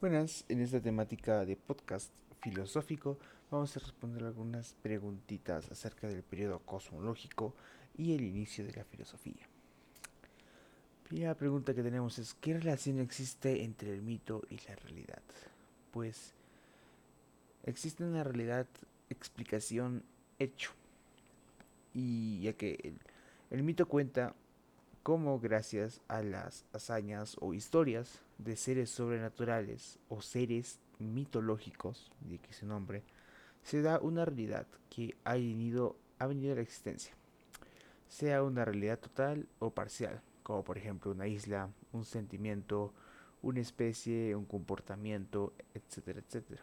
Buenas, en esta temática de podcast filosófico vamos a responder algunas preguntitas acerca del periodo cosmológico y el inicio de la filosofía. Primera pregunta que tenemos es ¿qué relación existe entre el mito y la realidad? Pues existe una realidad explicación hecho y ya que el, el mito cuenta cómo gracias a las hazañas o historias de seres sobrenaturales o seres mitológicos, de que se nombre, se da una realidad que ha venido, ha venido a la existencia, sea una realidad total o parcial, como por ejemplo una isla, un sentimiento, una especie, un comportamiento, etcétera, etcétera.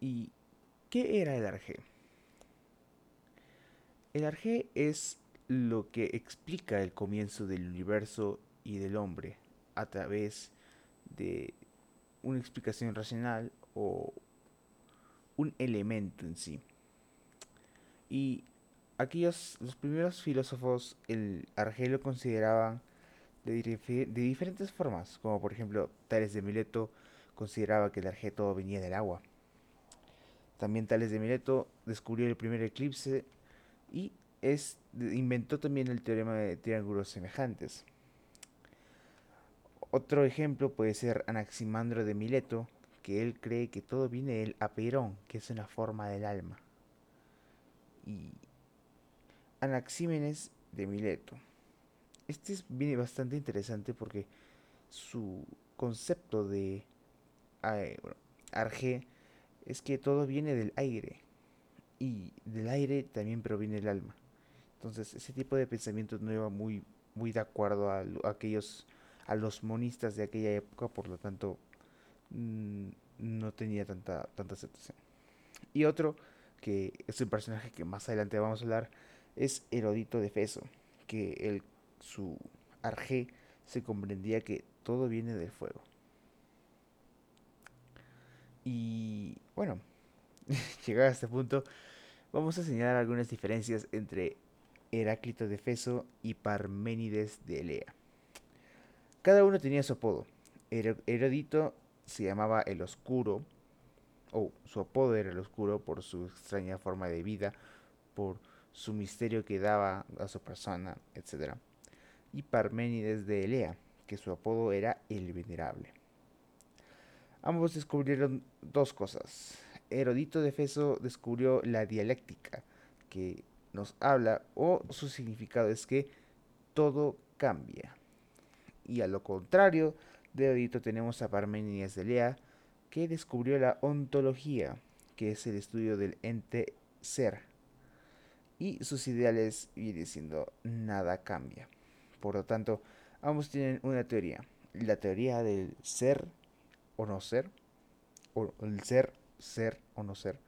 ¿Y qué era el Arge? El Arge es lo que explica el comienzo del universo y del hombre a través de una explicación racional o un elemento en sí. Y aquellos, los primeros filósofos, el Argelo consideraban de, de, diferentes formas, como por ejemplo Tales de Mileto consideraba que el argeto venía del agua. También Tales de Mileto descubrió el primer eclipse y es, inventó también el teorema de triángulos semejantes. Otro ejemplo puede ser Anaximandro de Mileto, que él cree que todo viene del apeirón, que es una forma del alma. Y Anaxímenes de Mileto. Este es, viene bastante interesante porque su concepto de Arge es que todo viene del aire y del aire también proviene el alma. Entonces, ese tipo de pensamiento no iba muy, muy de acuerdo a, aquellos, a los monistas de aquella época, por lo tanto, mm, no tenía tanta, tanta aceptación. Y otro, que es un personaje que más adelante vamos a hablar, es Herodito de Feso, que el, su arge se comprendía que todo viene del fuego. Y bueno, llegado a este punto, vamos a señalar algunas diferencias entre Heráclito de Feso y Parménides de Elea. Cada uno tenía su apodo. Herodito se llamaba el Oscuro, o su apodo era el Oscuro por su extraña forma de vida, por su misterio que daba a su persona, etc. Y Parménides de Elea, que su apodo era el Venerable. Ambos descubrieron dos cosas. Herodito de Feso descubrió la dialéctica, que nos habla o su significado es que todo cambia. Y a lo contrario de Odito tenemos a Parmenides de Lea que descubrió la ontología, que es el estudio del ente ser. Y sus ideales viene diciendo nada cambia. Por lo tanto, ambos tienen una teoría. La teoría del ser o no ser. O el ser, ser o no ser.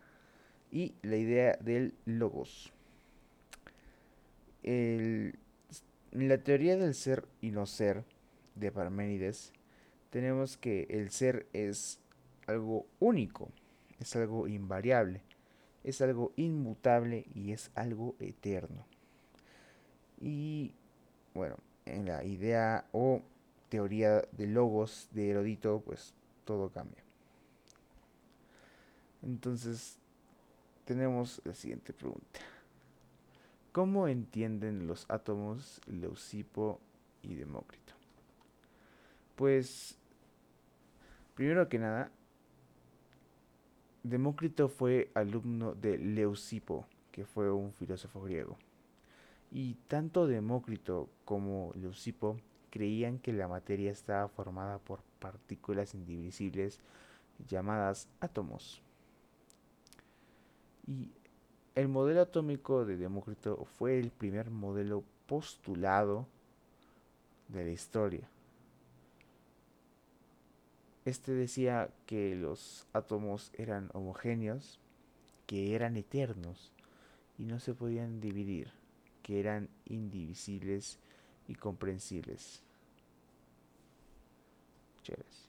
Y la idea del logos en la teoría del ser y no ser de Parménides, tenemos que el ser es algo único, es algo invariable, es algo inmutable y es algo eterno. Y bueno, en la idea o teoría de logos de Herodito, pues todo cambia. Entonces, tenemos la siguiente pregunta. ¿Cómo entienden los átomos Leucipo y Demócrito? Pues, primero que nada, Demócrito fue alumno de Leucipo, que fue un filósofo griego. Y tanto Demócrito como Leucipo creían que la materia estaba formada por partículas indivisibles llamadas átomos. Y el modelo atómico de Demócrito fue el primer modelo postulado de la historia. Este decía que los átomos eran homogéneos, que eran eternos y no se podían dividir, que eran indivisibles y comprensibles. Chéveres.